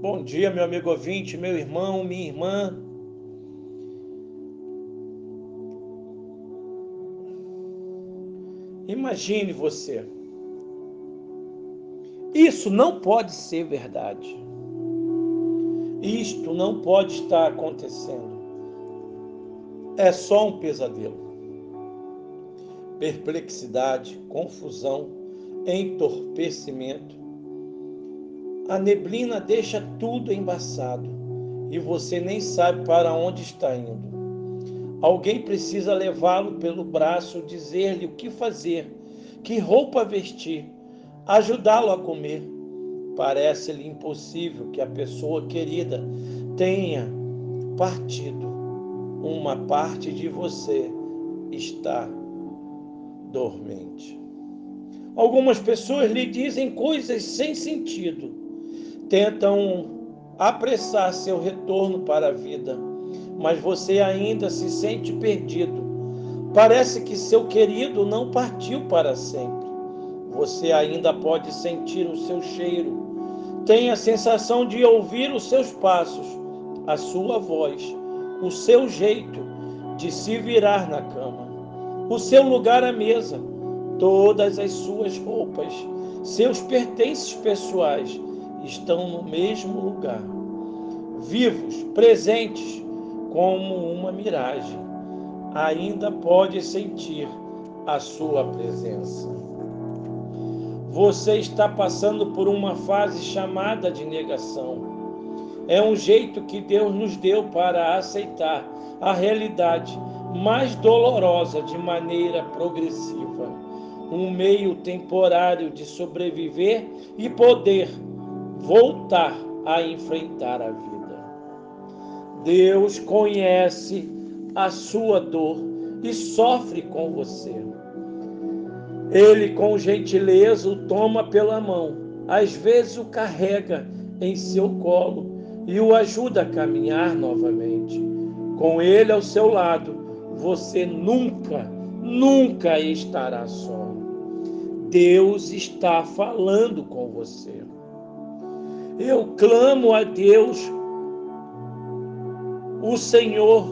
Bom dia, meu amigo ouvinte, meu irmão, minha irmã. Imagine você. Isso não pode ser verdade. Isto não pode estar acontecendo. É só um pesadelo. Perplexidade, confusão, entorpecimento. A neblina deixa tudo embaçado e você nem sabe para onde está indo. Alguém precisa levá-lo pelo braço, dizer-lhe o que fazer, que roupa vestir, ajudá-lo a comer. Parece-lhe impossível que a pessoa querida tenha partido. Uma parte de você está dormente. Algumas pessoas lhe dizem coisas sem sentido, tentam apressar seu retorno para a vida, mas você ainda se sente perdido. Parece que seu querido não partiu para sempre. Você ainda pode sentir o seu cheiro, tem a sensação de ouvir os seus passos, a sua voz, o seu jeito de se virar na cama, o seu lugar à mesa, todas as suas roupas, seus pertences pessoais estão no mesmo lugar, vivos, presentes, como uma miragem. Ainda pode sentir a sua presença. Você está passando por uma fase chamada de negação. É um jeito que Deus nos deu para aceitar a realidade mais dolorosa de maneira progressiva. Um meio temporário de sobreviver e poder voltar a enfrentar a vida. Deus conhece a sua dor e sofre com você. Ele, com gentileza, o toma pela mão, às vezes o carrega em seu colo e o ajuda a caminhar novamente. Com ele ao seu lado, você nunca, nunca estará só. Deus está falando com você. Eu clamo a Deus, o Senhor,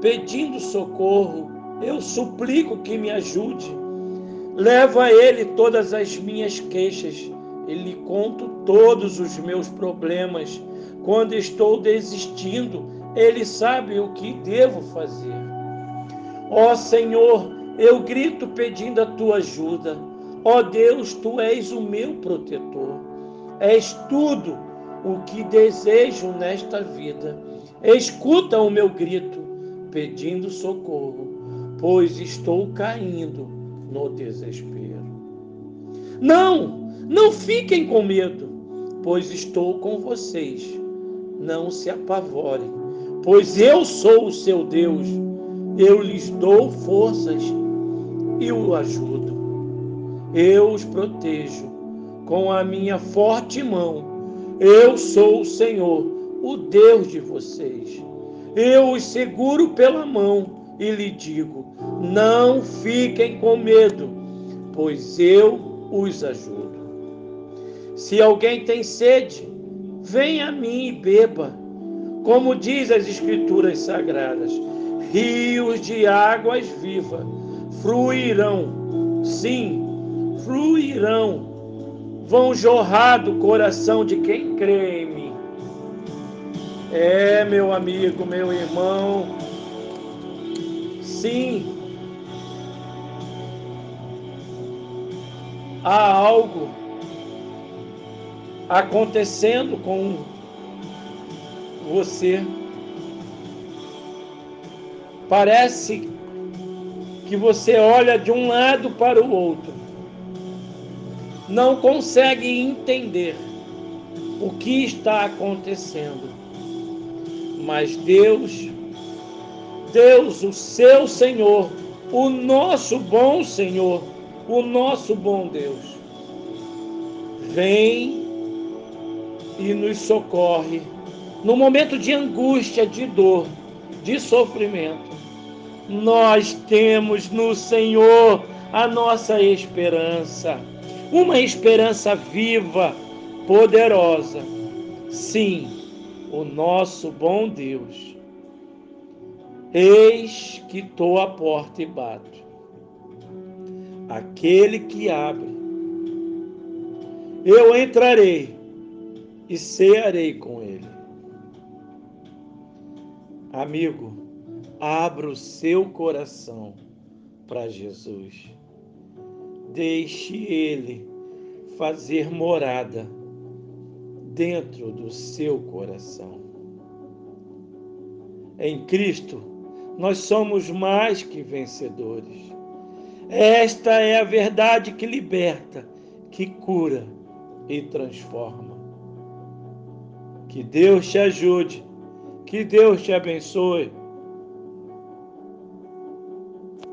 pedindo socorro. Eu suplico que me ajude. Levo a Ele todas as minhas queixas. E lhe conto todos os meus problemas. Quando estou desistindo, Ele sabe o que devo fazer. Ó Senhor, eu grito pedindo a tua ajuda. Ó Deus, tu és o meu protetor. És tudo o que desejo nesta vida. Escuta o meu grito, pedindo socorro, pois estou caindo no desespero. Não, não fiquem com medo, pois estou com vocês. Não se apavorem, pois eu sou o seu Deus. Eu lhes dou forças e o ajudo. Eu os protejo com a minha forte mão. Eu sou o Senhor, o Deus de vocês. Eu os seguro pela mão e lhe digo: não fiquem com medo, pois eu os ajudo. Se alguém tem sede, venha a mim e beba. Como diz as Escrituras Sagradas, rios de águas vivas fluirão, sim, fluirão vão jorrar do coração de quem crê em mim. É, meu amigo, meu irmão, sim, há algo acontecendo com você. Parece que você olha de um lado para o outro não consegue entender o que está acontecendo. Mas Deus, Deus, o seu Senhor, o nosso bom Senhor, o nosso bom Deus, vem e nos socorre no momento de angústia, de dor, de sofrimento. Nós temos no Senhor a nossa esperança uma esperança viva, poderosa. Sim, o nosso bom Deus. Eis que estou à porta e bato. Aquele que abre, eu entrarei e cearei com ele. Amigo, abra o seu coração para Jesus. Deixe ele fazer morada dentro do seu coração. Em Cristo, nós somos mais que vencedores. Esta é a verdade que liberta, que cura e transforma. Que Deus te ajude, que Deus te abençoe